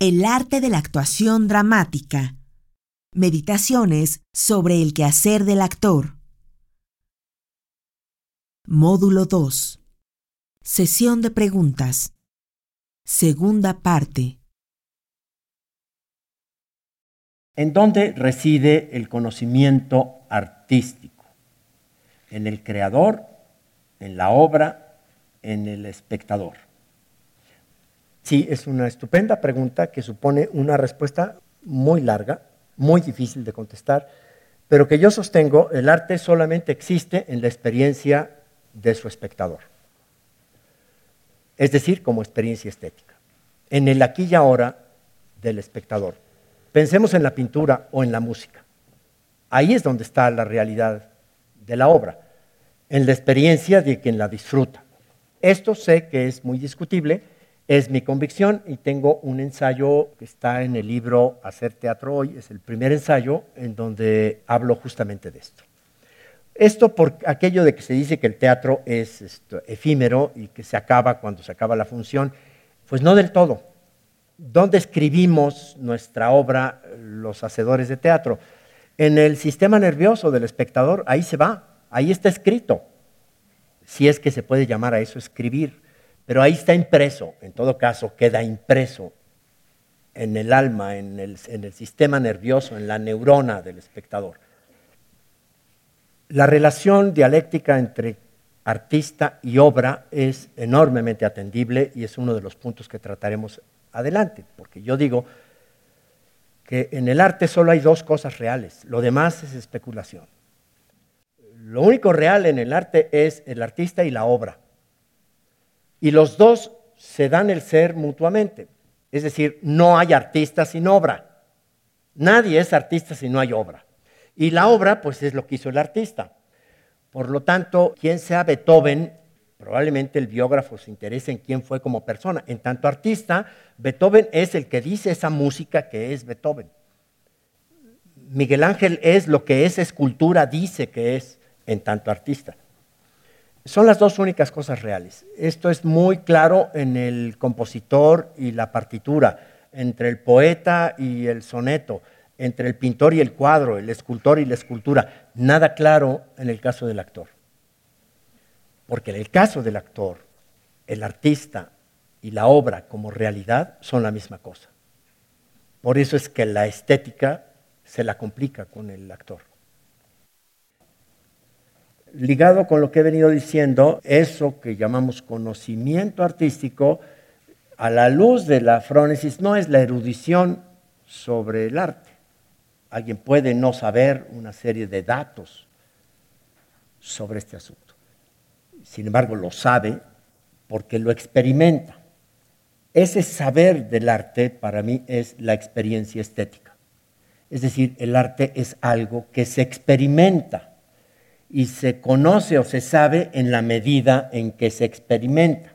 El arte de la actuación dramática. Meditaciones sobre el quehacer del actor. Módulo 2. Sesión de preguntas. Segunda parte. ¿En dónde reside el conocimiento artístico? ¿En el creador, en la obra, en el espectador? Sí, es una estupenda pregunta que supone una respuesta muy larga, muy difícil de contestar, pero que yo sostengo, el arte solamente existe en la experiencia de su espectador, es decir, como experiencia estética, en el aquí y ahora del espectador. Pensemos en la pintura o en la música. Ahí es donde está la realidad de la obra, en la experiencia de quien la disfruta. Esto sé que es muy discutible, es mi convicción y tengo un ensayo que está en el libro Hacer Teatro Hoy, es el primer ensayo en donde hablo justamente de esto. Esto por aquello de que se dice que el teatro es efímero y que se acaba cuando se acaba la función, pues no del todo. ¿Dónde escribimos nuestra obra los hacedores de teatro? En el sistema nervioso del espectador, ahí se va, ahí está escrito, si es que se puede llamar a eso escribir pero ahí está impreso, en todo caso, queda impreso en el alma, en el, sistema nervioso, en la neurona del espectador. La relación dialéctica entre artista y obra es enormemente atendible y es uno de los puntos que trataremos adelante, porque yo digo que en el arte solo hay dos cosas reales, lo demás es especulación. Lo único real en el arte es el artista y la obra. Y los dos se dan el ser mutuamente. Es decir, no hay artista sin obra. Nadie es artista si no hay obra. Y la obra, pues, es lo que hizo el artista. Por lo tanto, quien sea Beethoven, probablemente el biógrafo se interese en quién fue como persona. En tanto artista, Beethoven es el que dice esa música que es Beethoven. Miguel Ángel es lo que esa escultura dice que es en tanto artista. Son las dos únicas cosas reales. Esto es muy claro en el compositor y la partitura, entre el poeta y el soneto, entre el pintor y el cuadro, el escultor y la escultura. Nada claro en el caso del actor. Porque en el caso del actor, el artista y la obra como realidad son la misma cosa. Por eso es que la estética se la complica con el actor ligado con lo que he venido diciendo, eso que llamamos conocimiento artístico, a la luz de la frónesis, no es la erudición sobre el arte. Alguien puede no saber una serie de datos sobre este asunto. Sin embargo, lo sabe porque lo experimenta. Ese saber del arte para mí es la experiencia estética. Es decir, el arte es algo que se experimenta y se conoce o se sabe en la medida en que se experimenta.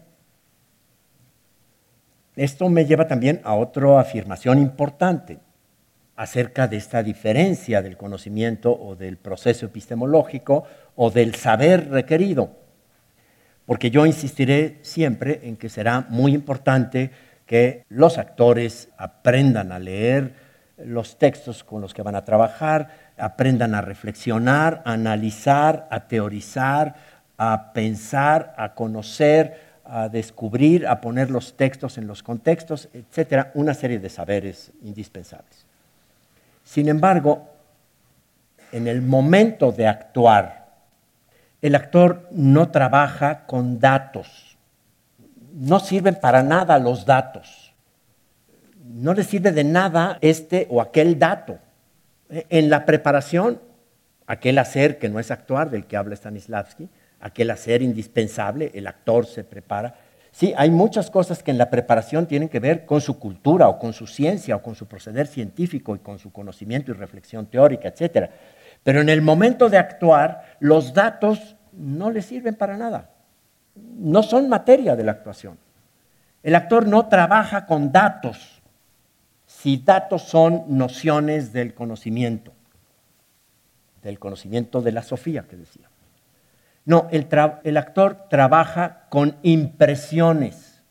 Esto me lleva también a otra afirmación importante acerca de esta diferencia del conocimiento o del proceso epistemológico o del saber requerido. Porque yo insistiré siempre en que será muy importante que los actores aprendan a leer los textos con los que van a trabajar, aprendan a reflexionar, a analizar, a teorizar, a pensar, a conocer, a descubrir, a poner los textos en los contextos, etcétera, una serie de saberes indispensables. Sin embargo, en el momento de actuar, el actor no trabaja con datos. No sirven para nada los datos. No le sirve de nada este o aquel dato. En la preparación, aquel hacer que no es actuar, del que habla Stanislavski, aquel hacer indispensable, el actor se prepara. Sí, hay muchas cosas que en la preparación tienen que ver con su cultura o con su ciencia o con su proceder científico y con su conocimiento y reflexión teórica, etc. Pero en el momento de actuar, los datos no le sirven para nada. No son materia de la actuación. El actor no trabaja con datos si datos son nociones del conocimiento, del conocimiento de la Sofía que decía. No, el, actor trabaja con impresiones.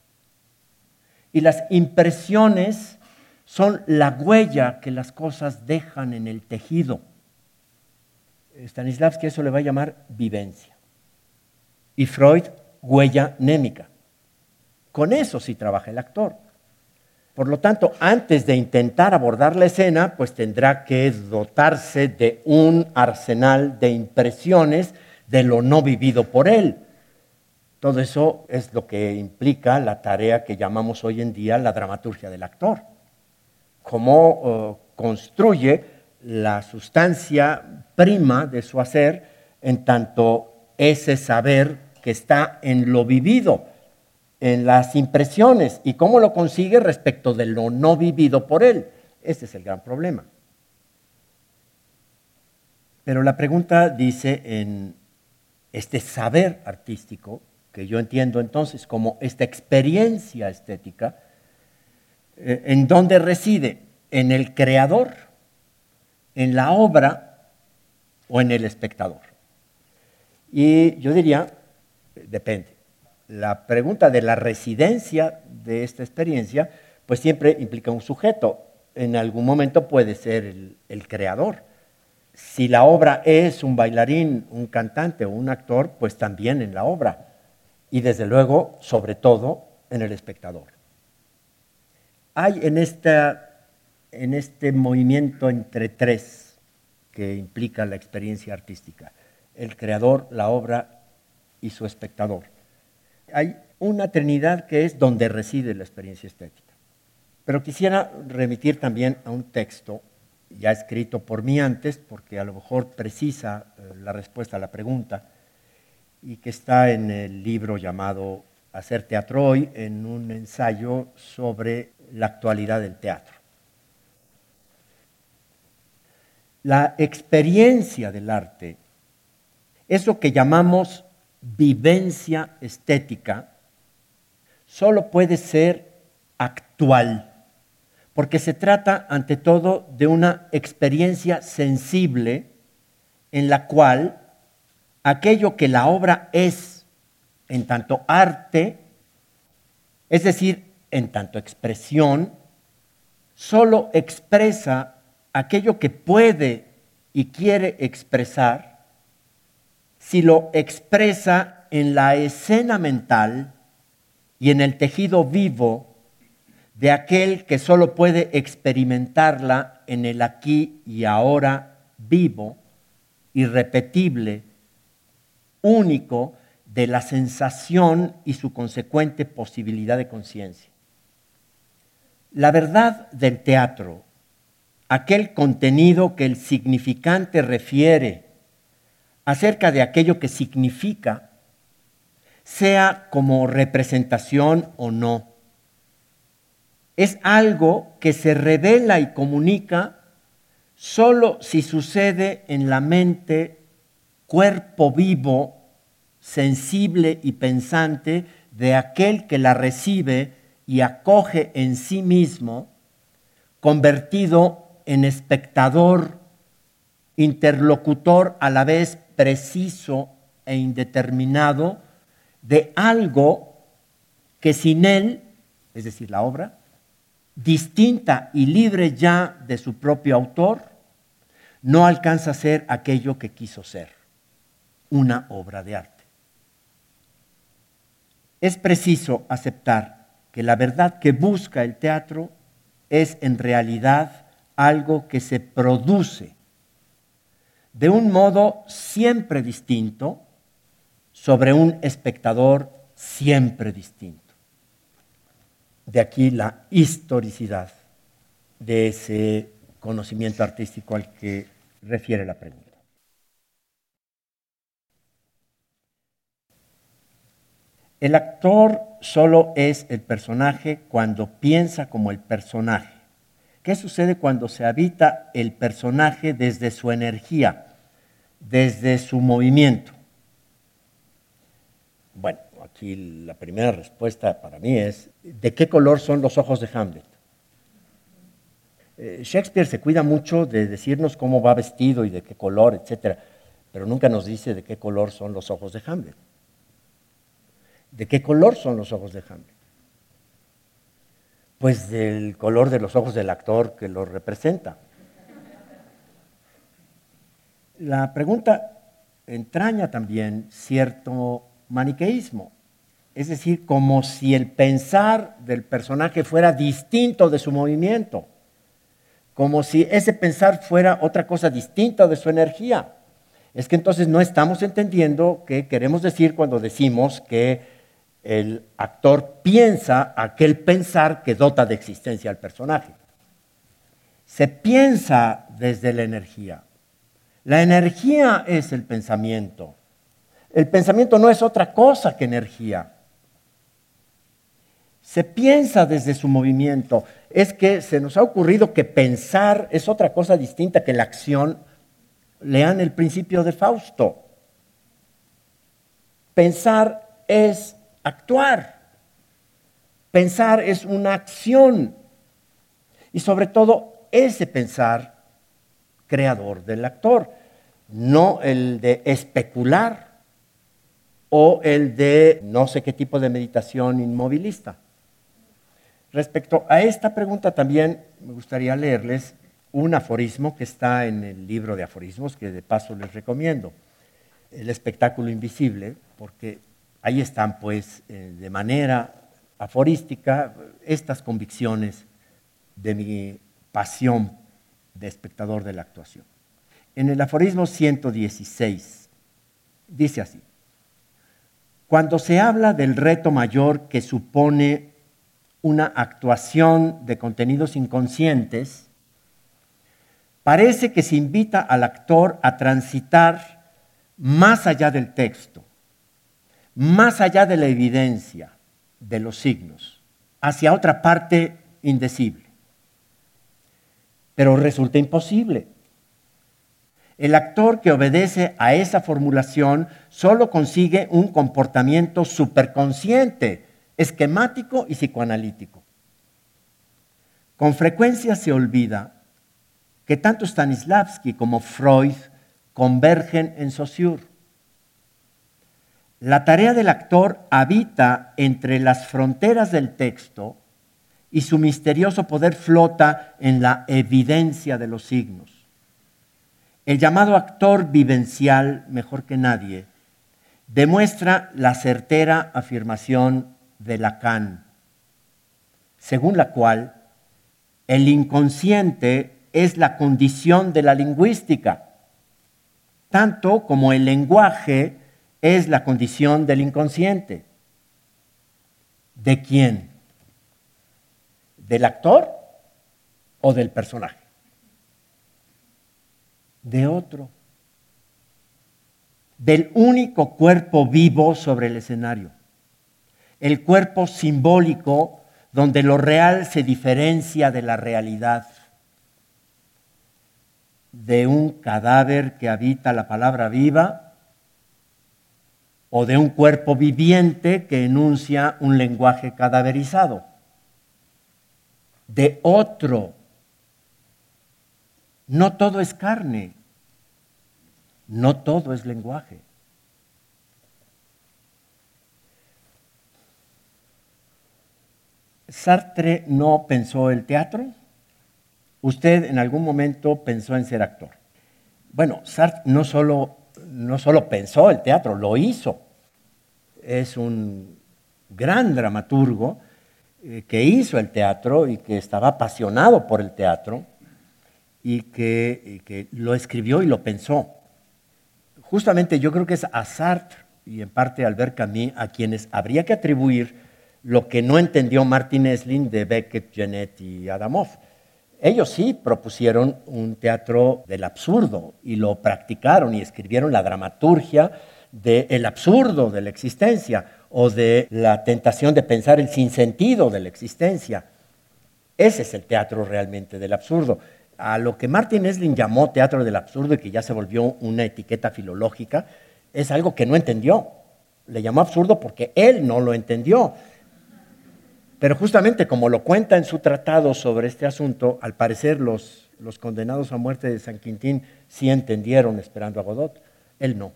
Y las impresiones son la huella que las cosas dejan en el tejido. Stanislavski eso le va a llamar vivencia. Y Freud, huella némica. Con eso sí trabaja el actor. Por lo tanto, antes de intentar abordar la escena, pues tendrá que dotarse de un arsenal de impresiones de lo no vivido por él. Todo eso es lo que implica la tarea que llamamos hoy en día la dramaturgia del actor. Cómo eh, construye la sustancia prima de su hacer en tanto ese saber que está en lo vivido en las impresiones y cómo lo consigue respecto de lo no vivido por él. Ese es el gran problema. Pero la pregunta dice en este saber artístico, que yo entiendo entonces como esta experiencia estética, eh, ¿en dónde reside? ¿En el creador, en la obra o en el espectador? Y yo diría, depende la pregunta de la residencia de esta experiencia, pues siempre implica un sujeto. En algún momento puede ser el, creador. Si la obra es un bailarín, un cantante o un actor, pues también en la obra. Y desde luego, sobre todo, en el espectador. Hay en, en este movimiento entre tres que implica la experiencia artística, el creador, la obra y su espectador hay una trinidad que es donde reside la experiencia estética. Pero quisiera remitir también a un texto ya escrito por mí antes, porque a lo mejor precisa eh, la respuesta a la pregunta, y que está en el libro llamado Hacer Teatro Hoy, en un ensayo sobre la actualidad del teatro. La experiencia del arte es lo que llamamos vivencia estética solo puede ser actual, porque se trata ante todo de una experiencia sensible en la cual aquello que la obra es en tanto arte, es decir, en tanto expresión, solo expresa aquello que puede y quiere expresar si lo expresa en la escena mental y en el tejido vivo de aquel que solo puede experimentarla en el aquí y ahora vivo, irrepetible, único de la sensación y su consecuente posibilidad de conciencia. La verdad del teatro, aquel contenido que el significante refiere acerca de aquello que significa, sea como representación o no. Es algo que se revela y comunica solo si sucede en la mente, cuerpo vivo, sensible y pensante de aquel que la recibe y acoge en sí mismo, convertido en espectador, interlocutor a la vez preciso e indeterminado de algo que sin él, es decir, la obra, distinta y libre ya de su propio autor, no alcanza a ser aquello que quiso ser, una obra de arte. Es preciso aceptar que la verdad que busca el teatro es en realidad algo que se produce de un modo siempre distinto sobre un espectador siempre distinto. De aquí la historicidad de ese conocimiento artístico al que refiere la pregunta. El actor solo es el personaje cuando piensa como el personaje. ¿Qué sucede cuando se habita el personaje desde su energía, desde su movimiento? Bueno, aquí la primera respuesta para mí es, ¿de qué color son los ojos de Hamlet? Eh, Shakespeare se cuida mucho de decirnos cómo va vestido y de qué color, etc., pero nunca nos dice de qué color son los ojos de Hamlet. ¿De qué color son los ojos de Hamlet? Pues del color de los ojos del actor que lo representa. La pregunta entraña también cierto maniqueísmo, es decir, como si el pensar del personaje fuera distinto de su movimiento, como si ese pensar fuera otra cosa distinta de su energía. Es que entonces no estamos entendiendo qué queremos decir cuando decimos que el actor piensa aquel pensar que dota de existencia al personaje. Se piensa desde la energía. La energía es el pensamiento. El pensamiento no es otra cosa que energía. Se piensa desde su movimiento. Es que se nos ha ocurrido que pensar es otra cosa distinta que la acción. Lean el principio de Fausto. Pensar es actuar. Pensar es una acción. Y sobre todo ese pensar creador del actor, no el de especular o el de no sé qué tipo de meditación inmovilista. Respecto a esta pregunta también me gustaría leerles un aforismo que está en el libro de aforismos, que de paso les recomiendo, El espectáculo invisible, porque ahí están pues eh, de manera aforística estas convicciones de mi pasión de espectador de la actuación. En el aforismo 116 dice así, cuando se habla del reto mayor que supone una actuación de contenidos inconscientes, parece que se invita al actor a transitar más allá del texto, más allá de la evidencia, de los signos, hacia otra parte indecible pero resulta imposible. El actor que obedece a esa formulación solo consigue un comportamiento superconsciente, esquemático y psicoanalítico. Con frecuencia se olvida que tanto Stanislavski como Freud convergen en Saussure. La tarea del actor habita entre las fronteras del texto y su misterioso poder flota en la evidencia de los signos. El llamado actor vivencial, mejor que nadie, demuestra la certera afirmación de Lacan, según la cual el inconsciente es la condición de la lingüística, tanto como el lenguaje es la condición del inconsciente. ¿De quién? ¿Del actor o del personaje? De otro. Del único cuerpo vivo sobre el escenario. El cuerpo simbólico donde lo real se diferencia de la realidad. De un cadáver que habita la palabra viva o de un cuerpo viviente que enuncia un lenguaje cadaverizado de otro. No todo es carne, no todo es lenguaje. Sartre no pensó el teatro. Usted en algún momento pensó en ser actor. Bueno, Sartre no solo, no solo pensó el teatro, lo hizo. Es un gran dramaturgo eh, que hizo el teatro y que estaba apasionado por el teatro y que, lo escribió y lo pensó. Justamente yo creo que es a Sartre y en parte a Albert Camus a quienes habría que atribuir lo que no entendió Martin Esslin de Beckett, Genet y Adamov. Ellos sí propusieron un teatro del absurdo y lo practicaron y escribieron la dramaturgia del absurdo de la existencia o de la tentación de pensar el sinsentido de la existencia. Ese es el teatro realmente del absurdo. A lo que Martin Esslin llamó teatro del absurdo y que ya se volvió una etiqueta filológica, es algo que no entendió. Le llamó absurdo porque él no lo entendió. Pero justamente como lo cuenta en su tratado sobre este asunto, al parecer los, los condenados a muerte de San Quintín sí entendieron esperando a Godot, él no.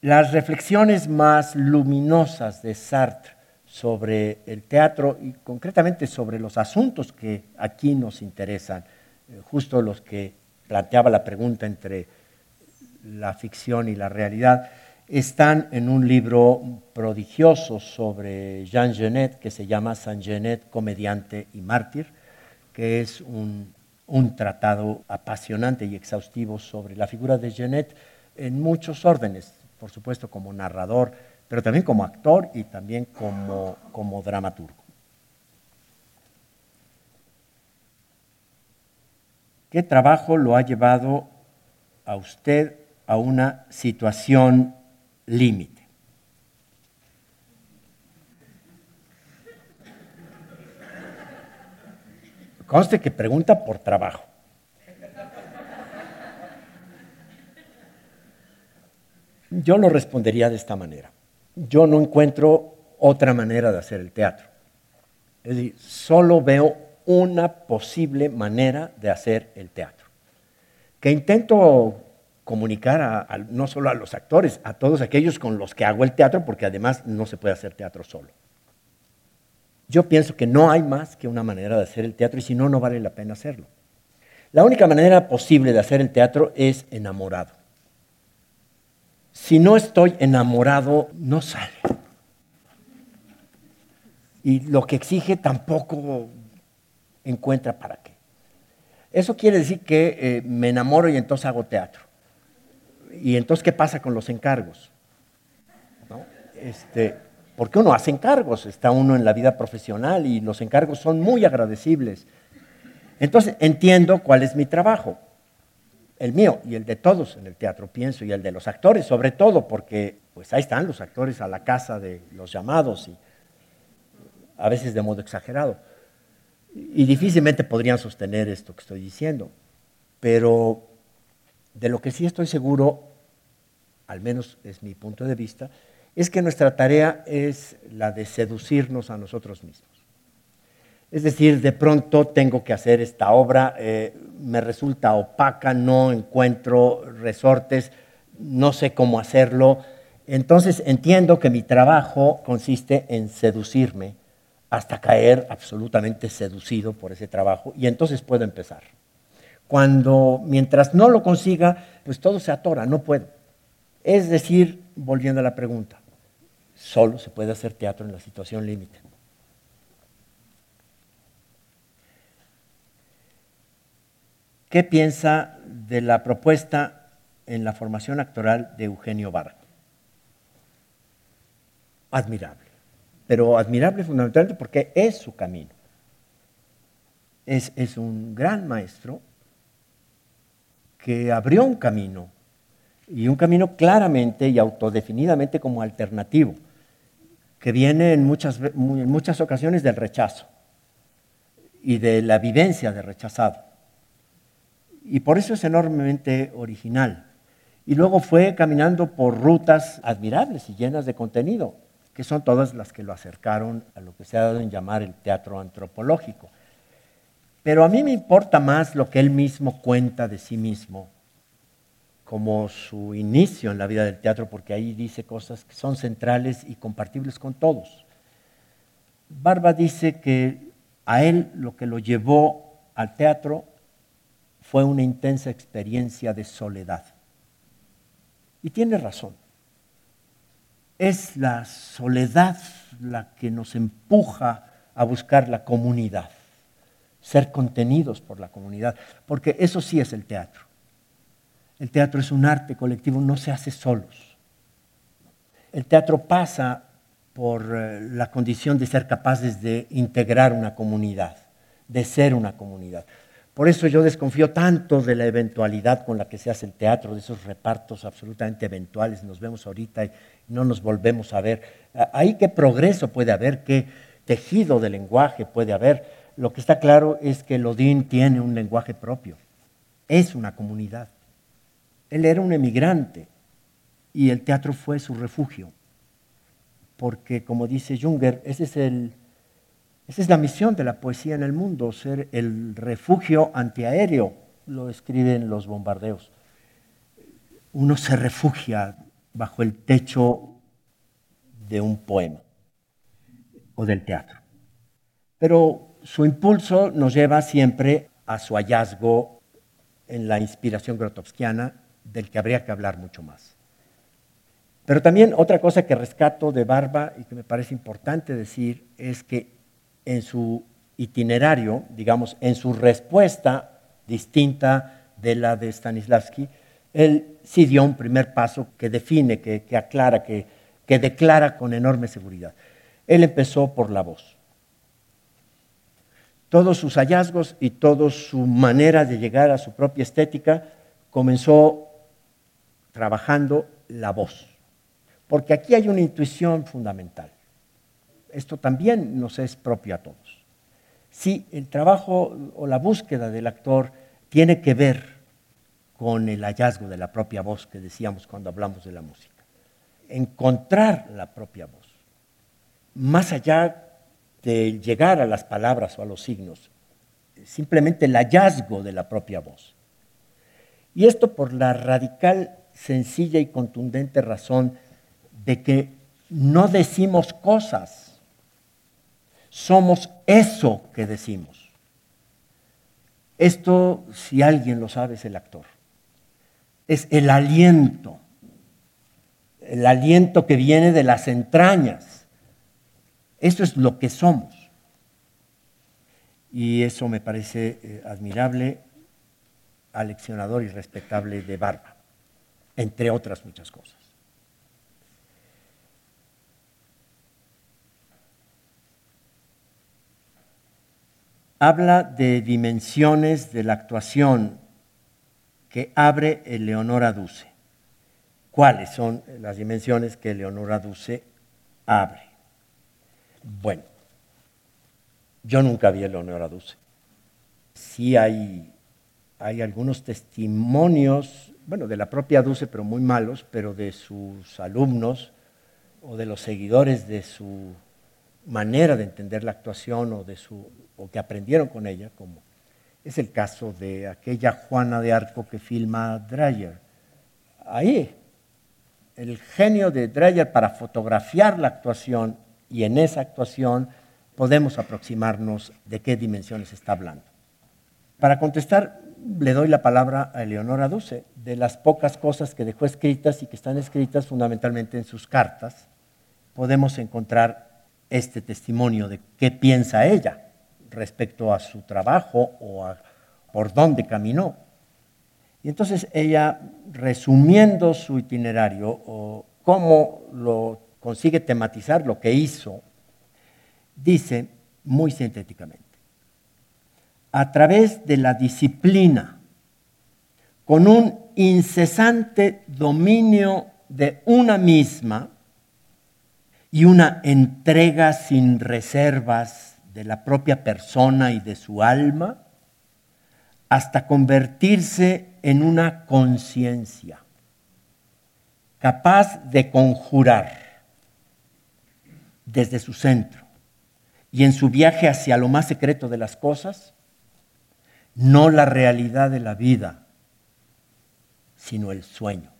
Las reflexiones más luminosas de Sartre sobre el teatro y concretamente sobre los asuntos que aquí nos interesan, eh, justo los que planteaba la pregunta entre la ficción y la realidad, están en un libro prodigioso sobre Jean Genet que se llama Saint Genet, comediante y mártir, que es un, un tratado apasionante y exhaustivo sobre la figura de Genet en muchos órdenes, por supuesto como narrador, pero también como actor y también como, como dramaturgo. ¿Qué trabajo lo ha llevado a usted a una situación límite? Conste que pregunta por trabajo. Yo lo respondería de esta manera. Yo no encuentro otra manera de hacer el teatro. Es decir, solo veo una posible manera de hacer el teatro. Que intento comunicar no solo a los actores, a todos aquellos con los que hago el teatro, porque además no se puede hacer teatro solo. Yo pienso que no hay más que una manera de hacer el teatro y si no, no vale la pena hacerlo. La única manera posible de hacer el teatro es enamorado. Si no estoy enamorado, no sale. Y lo que exige tampoco encuentra para qué. Eso quiere decir que eh, me enamoro y entonces hago teatro. ¿Y entonces qué pasa con los encargos? ¿No? Este, porque uno hace encargos, está uno en la vida profesional y los encargos son muy agradecibles. Entonces entiendo cuál es mi trabajo el mío y el de todos en el teatro, pienso, y el de los actores, sobre todo, porque pues ahí están los actores a la casa de los llamados y a veces de modo exagerado. Y difícilmente podrían sostener esto que estoy diciendo. Pero de lo que sí estoy seguro, al menos es mi punto de vista, es que nuestra tarea es la de seducirnos a nosotros mismos. Es decir, de pronto tengo que hacer esta obra, eh, me resulta opaca, no encuentro resortes, no sé cómo hacerlo. Entonces entiendo que mi trabajo consiste en seducirme hasta caer absolutamente seducido por ese trabajo y entonces puedo empezar. Cuando, mientras no lo consiga, pues todo se atora, no puedo. Es decir, volviendo a la pregunta, solo se puede hacer teatro en la situación límite. ¿Qué piensa de la propuesta en la formación actoral de Eugenio Barra? Admirable, pero admirable fundamentalmente porque es su camino. Es, es un gran maestro que abrió un camino y un camino claramente y autodefinidamente como alternativo, que viene en muchas, en muchas ocasiones del rechazo y de la vivencia de rechazado y por eso es enormemente original. Y luego fue caminando por rutas admirables y llenas de contenido, que son todas las que lo acercaron a lo que se ha dado en llamar el teatro antropológico. Pero a mí me importa más lo que él mismo cuenta de sí mismo, como su inicio en la vida del teatro, porque ahí dice cosas que son centrales y compartibles con todos. Barba dice que a él lo que lo llevó al teatro fue una intensa experiencia de soledad. Y tiene razón. Es la soledad la que nos empuja a buscar la comunidad, ser contenidos por la comunidad, porque eso sí es el teatro. El teatro es un arte colectivo, no se hace solos. El teatro pasa por eh, la condición de ser capaces de integrar una comunidad, de ser una comunidad. Por eso yo desconfío tanto de la eventualidad con la que se hace el teatro, de esos repartos absolutamente eventuales. Nos vemos ahorita y no nos volvemos a ver. Ahí qué progreso puede haber, qué tejido de lenguaje puede haber. Lo que está claro es que Lodín tiene un lenguaje propio. Es una comunidad. Él era un emigrante y el teatro fue su refugio. Porque, como dice Junger, el esa es la misión de la poesía en el mundo, ser el refugio antiaéreo, lo escriben los bombardeos. Uno se refugia bajo el techo de un poema. o del teatro. Pero su impulso nos lleva siempre a su hallazgo en la inspiración grotowskiana, del que habría que hablar mucho más. Pero también otra cosa que rescato de Barba y que me parece importante decir es que en su itinerario, digamos, en su respuesta distinta de la de Stanislavski, él sí dio un primer paso que define, que, aclara, que, que declara con enorme seguridad. Él empezó por la voz. Todos sus hallazgos y toda su manera de llegar a su propia estética comenzó trabajando la voz. Porque aquí hay una intuición fundamental. Esto también nos es propio a todos. Si el trabajo o la búsqueda del actor tiene que ver con el hallazgo de la propia voz que decíamos cuando hablamos de la música. Encontrar la propia voz. Más allá de llegar a las palabras o a los signos, simplemente el hallazgo de la propia voz. Y esto por la radical, sencilla y contundente razón de que no decimos cosas, somos eso que decimos. Esto, si alguien lo sabe, es el actor. Es el aliento, el aliento que viene de las entrañas. Eso es lo que somos. Y eso me parece eh, admirable, aleccionador y respetable de Barba, entre otras muchas cosas. habla de dimensiones de la actuación que abre Eleonora Duce. ¿Cuáles son las dimensiones que Eleonora Duce abre? Bueno, yo nunca vi a Eleonora Duce. Sí hay, hay algunos testimonios, bueno, de la propia Duce, pero muy malos, pero de sus alumnos o de los seguidores de su manera de entender la actuación o de su o que aprendieron con ella, como es el caso de aquella Juana de Arco que filma Dreyer. Ahí, el genio de Dreyer para fotografiar la actuación y en esa actuación podemos aproximarnos de qué dimensiones está hablando. Para contestar, le doy la palabra a Eleonora Duce, de las pocas cosas que dejó escritas y que están escritas fundamentalmente en sus cartas, podemos encontrar este testimonio de qué piensa ella respecto a su trabajo o a por dónde caminó. Y entonces ella, resumiendo su itinerario o cómo lo consigue tematizar lo que hizo, dice muy sintéticamente, a través de la disciplina, con un incesante dominio de una misma y una entrega sin reservas de la propia persona y de su alma hasta convertirse en una conciencia capaz de conjurar desde su centro y en su viaje hacia lo más secreto de las cosas, no la realidad de la vida, sino el sueño.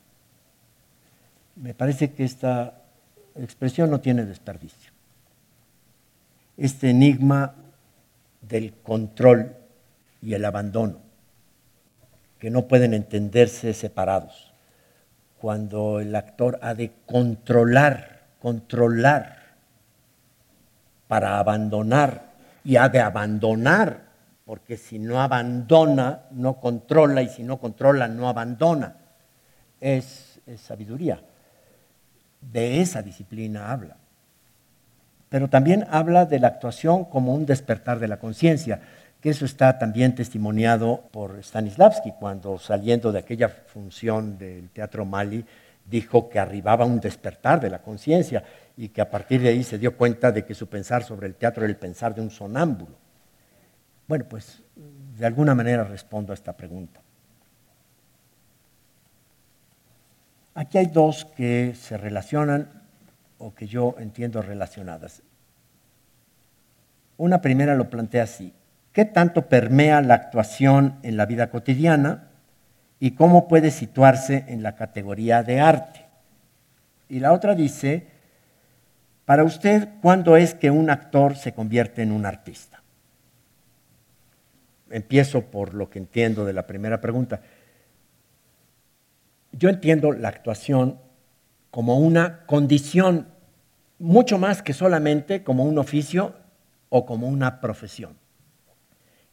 Me parece que esta expresión no tiene desperdicio este enigma del control y el abandono, que no pueden entenderse separados. Cuando el actor ha de controlar, controlar para abandonar y ha de abandonar, porque si no abandona, no controla y si no controla, no abandona. Es, es sabiduría. De esa disciplina habla pero también habla de la actuación como un despertar de la conciencia, que eso está también testimoniado por Stanislavski, cuando saliendo de aquella función del Teatro Mali, dijo que arribaba un despertar de la conciencia y que a partir de ahí se dio cuenta de que su pensar sobre el teatro era el pensar de un sonámbulo. Bueno, pues de alguna manera respondo a esta pregunta. Aquí hay dos que se relacionan o que yo entiendo relacionadas. Una primera lo plantea así. ¿Qué tanto permea la actuación en la vida cotidiana y cómo puede situarse en la categoría de arte? Y la otra dice, Para usted, ¿cuándo es que un actor se convierte en un artista? Empiezo por lo que entiendo de la primera pregunta. Yo entiendo la actuación como una condición, mucho más que solamente como un oficio o como una profesión.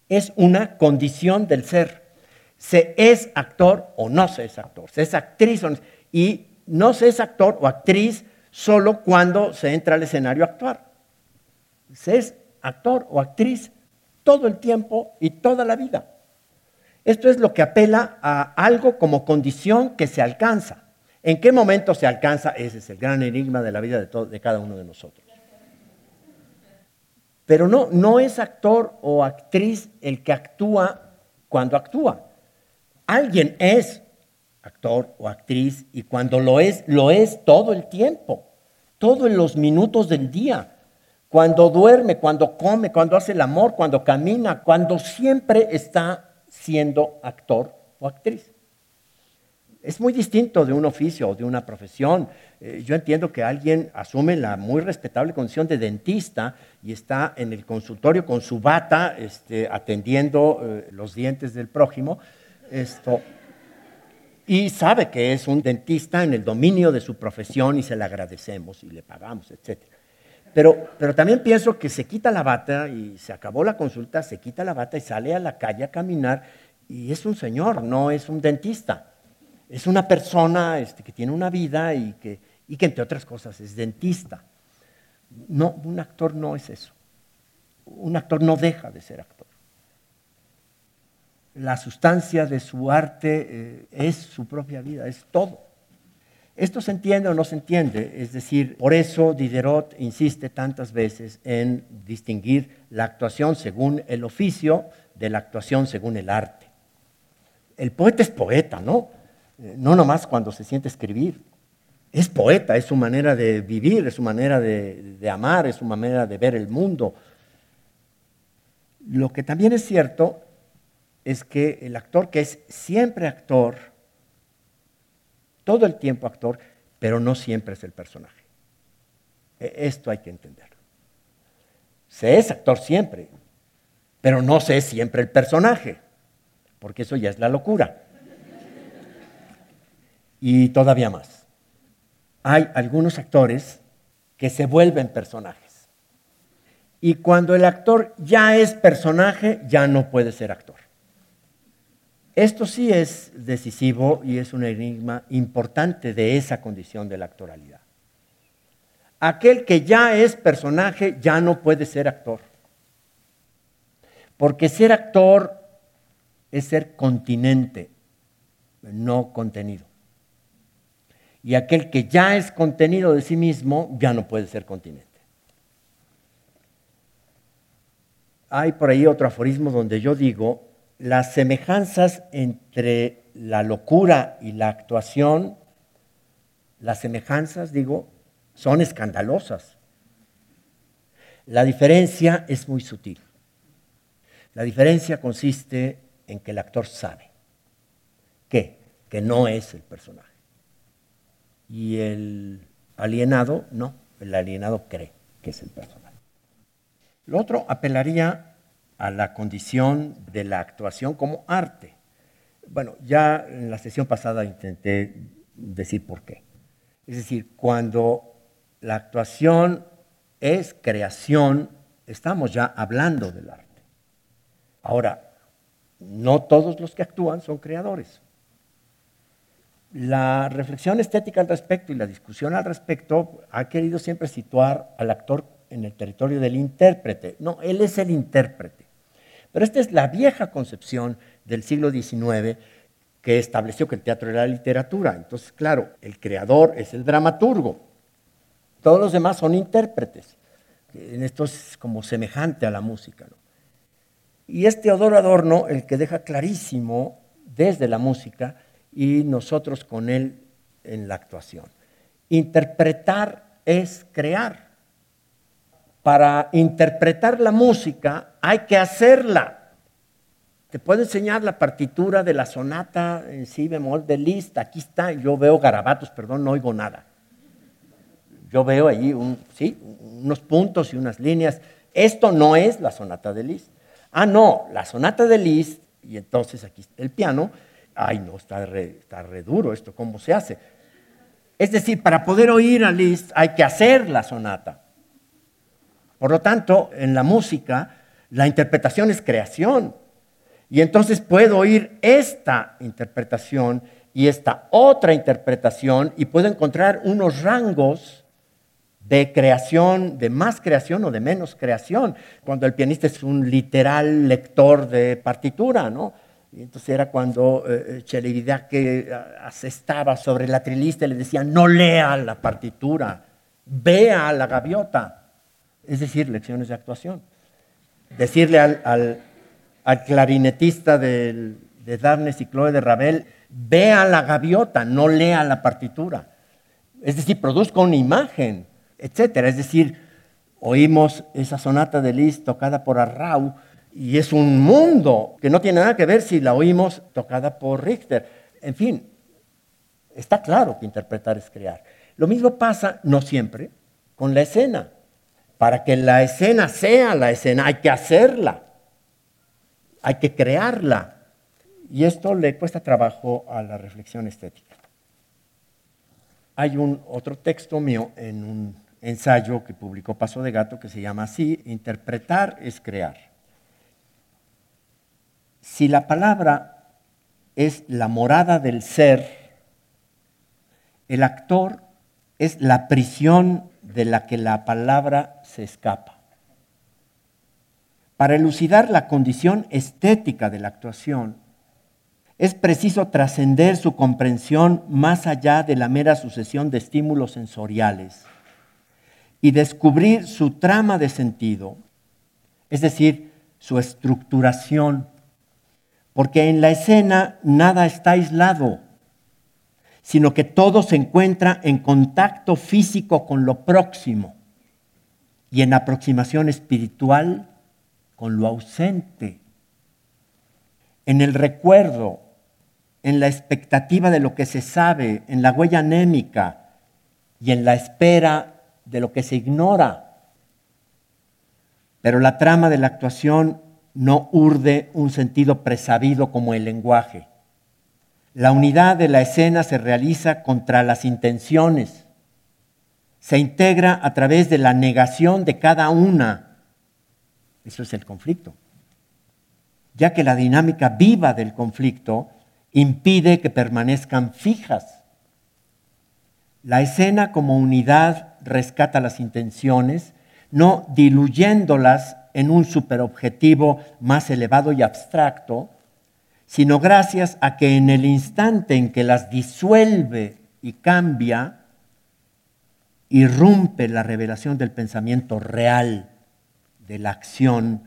Es una condición del ser. Se es actor o no se es actor, se es actriz o no, y no se es actor o actriz solo cuando se entra al escenario a actuar. Se es actor o actriz todo el tiempo y toda la vida. Esto es lo que apela a algo como condición que se alcanza. ¿En qué momento se alcanza? Ese es el gran enigma de la vida de, de cada uno de nosotros. Pero no, no es actor o actriz el que actúa cuando actúa. Alguien es actor o actriz y cuando lo es, lo es todo el tiempo, todos los minutos del día. Cuando duerme, cuando come, cuando hace el amor, cuando camina, cuando siempre está siendo actor o actriz. Es muy distinto de un oficio o de una profesión. Eh, yo entiendo que alguien asume la muy respetable condición de dentista y está en el consultorio con su bata este, atendiendo eh, los dientes del prójimo. Esto, y sabe que es un dentista en el dominio de su profesión y se le agradecemos y le pagamos, etc. Pero, pero también pienso que se quita la bata y se acabó la consulta, se quita la bata y sale a la calle a caminar y es un señor, no es un dentista. Es una persona este, que tiene una vida y que, y que entre otras cosas es dentista. No, un actor no es eso. Un actor no deja de ser actor la sustancia de su arte eh, es su propia vida, es todo. Esto se entiende o no se entiende, es decir, por eso Diderot insiste tantas veces en distinguir la actuación según el oficio de la actuación según el arte. El poeta es poeta, ¿no? Eh, no nomás cuando se siente escribir. Es poeta, es su manera de vivir, es su manera de, de amar, es su manera de ver el mundo. Lo que también es cierto es que el actor que es siempre actor, todo el tiempo actor, pero no siempre es el personaje. E, esto hay que entenderlo. Se es actor siempre, pero no se es siempre el personaje, porque eso ya es la locura. Y todavía más. Hay algunos actores que se vuelven personajes. Y cuando el actor ya es personaje, ya no puede ser actor. Esto sí es decisivo y es un enigma importante de esa condición de la actoralidad. Aquel que ya es personaje ya no puede ser actor. Porque ser actor es ser continente, no contenido. Y aquel que ya es contenido de sí mismo ya no puede ser continente. Hay por ahí otro aforismo donde yo digo las semejanzas entre la locura y la actuación, las semejanzas, digo, son escandalosas. La diferencia es muy sutil. La diferencia consiste en que el actor sabe que, que no es el personaje. Y el alienado no, el alienado cree que es el personaje. Lo otro apelaría a la condición de la actuación como arte. Bueno, ya en la sesión pasada intenté decir por qué. Es decir, cuando la actuación es creación, estamos ya hablando del arte. Ahora, no todos los que actúan son creadores. La reflexión estética al respecto y la discusión al respecto ha querido siempre situar al actor en el territorio del intérprete. No, él es el intérprete. Pero esta es la vieja concepción del siglo XIX que estableció que el teatro era la literatura. Entonces, claro, el creador es el dramaturgo. Todos los demás son intérpretes. En esto es como semejante a la música. Y es Teodoro Adorno el que deja clarísimo desde la música y nosotros con él en la actuación. Interpretar es crear para interpretar la música hay que hacerla. Te puedo enseñar la partitura de la sonata en si bemol de Liszt. Aquí está, yo veo garabatos, perdón, no oigo nada. Yo veo ahí unos puntos y unas líneas. Esto no es la sonata de Liszt. Ah, no, la sonata de Liszt, y entonces aquí el piano, ay no, está re, está re duro esto, ¿cómo se hace? Es decir, para poder oír a Liszt hay que hacer la sonata. Por lo tanto, en la música, la interpretación es creación. Y entonces puedo oír esta interpretación y esta otra interpretación y puedo encontrar unos rangos de creación, de más creación o de menos creación, cuando el pianista es un literal lector de partitura, ¿no? Entonces era cuando eh, eh que asestaba sobre la trilista y le decía, no lea la partitura, vea la gaviota. Es decir, lecciones de actuación. Decirle al, clarinetista de Darnes y Chloe de Ravel, vea la gaviota, no lea la partitura. Es decir, produzca una imagen, etc. Es decir, oímos esa sonata de Liszt tocada por Arrau y es un mundo que no tiene nada que ver si la oímos tocada por Richter. En fin, está claro que interpretar es crear. Lo mismo pasa, no siempre, con la escena. Para que la escena sea la escena, hay que hacerla, hay que crearla. Y esto le cuesta trabajo a la reflexión estética. Hay un otro texto mío en un ensayo que publicó Paso de Gato que se llama así, Interpretar es crear. Si la palabra es la morada del ser, el actor es la prisión de la que la palabra se escapa. Para elucidar la condición estética de la actuación, es preciso trascender su comprensión más allá de la mera sucesión de estímulos sensoriales y descubrir su trama de sentido, es decir, su estructuración, porque en la escena nada está aislado, sino que todo se encuentra en contacto físico con lo próximo y en aproximación espiritual con lo ausente, en el recuerdo, en la expectativa de lo que se sabe, en la huella anémica y en la espera de lo que se ignora. Pero la trama de la actuación no urde un sentido presabido como el lenguaje. La unidad de la escena se realiza contra las intenciones. Se integra a través de la negación de cada una. Eso es el conflicto. Ya que la dinámica viva del conflicto impide que permanezcan fijas. La escena como unidad rescata las intenciones, no diluyéndolas en un superobjetivo más elevado y abstracto, sino gracias a que en el instante en que las disuelve y cambia, irrumpe la revelación del pensamiento real, de la acción,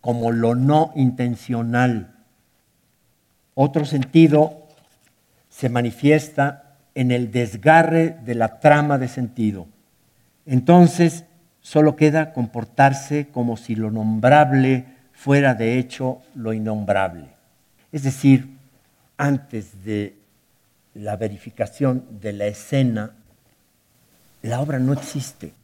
como lo no intencional. Otro sentido se manifiesta en el desgarre de la trama de sentido entonces solo queda comportarse como si lo nombrable fuera de hecho lo innombrable. Es decir, antes de la verificación de la escena, la obra no existe.